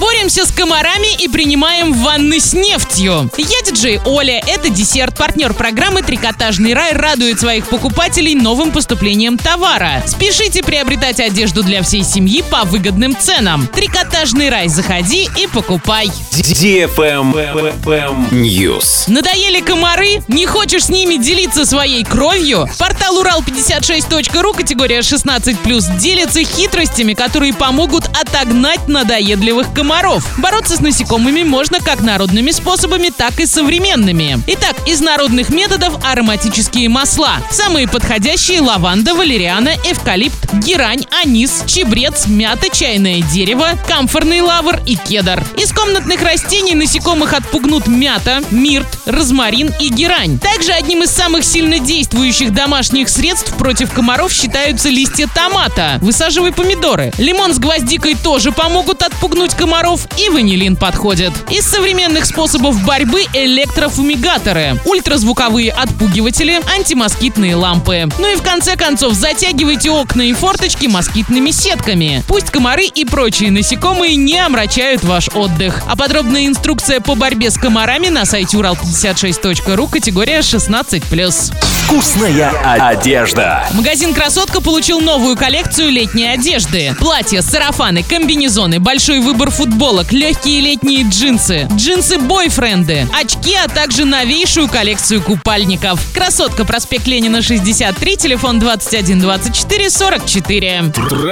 Двое Боремся с комарами и принимаем ванны с нефтью. Я диджей Оля, это десерт. Партнер программы «Трикотажный рай» радует своих покупателей новым поступлением товара. Спешите приобретать одежду для всей семьи по выгодным ценам. «Трикотажный рай» заходи и покупай. News. Надоели комары? Не хочешь с ними делиться своей кровью? Портал Урал56.ру категория 16+, делится хитростями, которые помогут отогнать надоедливых комаров. Бороться с насекомыми можно как народными способами, так и современными. Итак, из народных методов ароматические масла. Самые подходящие лаванда, валериана, эвкалипт, герань, анис, чебрец, мята, чайное дерево, камфорный лавр и кедр. Из комнатных растений насекомых отпугнут мята, мирт, розмарин и герань. Также одним из самых сильно действующих домашних средств против комаров считаются листья томата. Высаживай помидоры. Лимон с гвоздикой тоже помогут отпугнуть комаров и ванилин подходит. Из современных способов борьбы электрофумигаторы, ультразвуковые отпугиватели, антимоскитные лампы. Ну и в конце концов затягивайте окна и форточки москитными сетками. Пусть комары и прочие насекомые не омрачают ваш отдых. А подробная инструкция по борьбе с комарами на сайте урал56.ру категория 16+. Вкусная одежда. Магазин «Красотка» получил новую коллекцию летней одежды. Платья, сарафаны, комбинезоны, большой выбор футболок, легкие летние джинсы, джинсы-бойфренды, очки, а также новейшую коллекцию купальников. «Красотка», проспект Ленина, 63, телефон 21 24 44.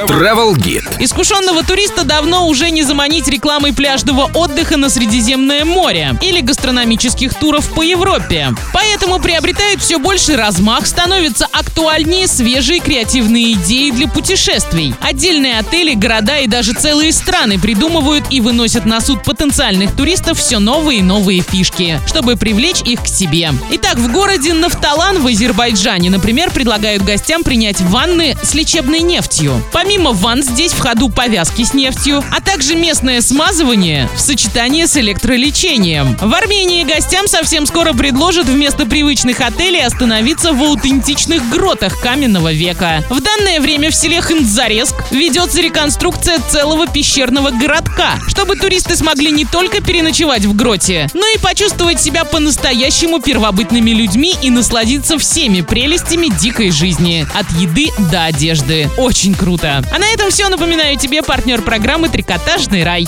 Travel Guide. Искушенного туриста давно уже не заманить рекламой пляжного отдыха на Средиземное море или гастрономических туров по Европе. Поэтому приобретают все больше размах, становятся актуальнее свежие креативные идеи для путешествий. Отдельные отели, города и даже целые страны придумывают и выносят на суд потенциальных туристов все новые и новые фишки, чтобы привлечь их к себе. Итак, в городе Нафталан в Азербайджане, например, предлагают гостям принять ванны с лечебной нефтью. Помимо ванн здесь в ходу повязки с нефтью, а также местное смазывание в сочетании с электролечением. В Армении гостям совсем скоро предложат вместо привычных отелей остановиться в аутентичных гротах каменного века. В данное время в селе Хындзареск ведется реконструкция целого пещерного городка, чтобы туристы смогли не только переночевать в гроте, но и почувствовать себя по-настоящему первобытными людьми и насладиться всеми прелестями дикой жизни. От еды до одежды. Очень круто. А на этом все. Напоминаю тебе партнер программы «Трикотажный рай».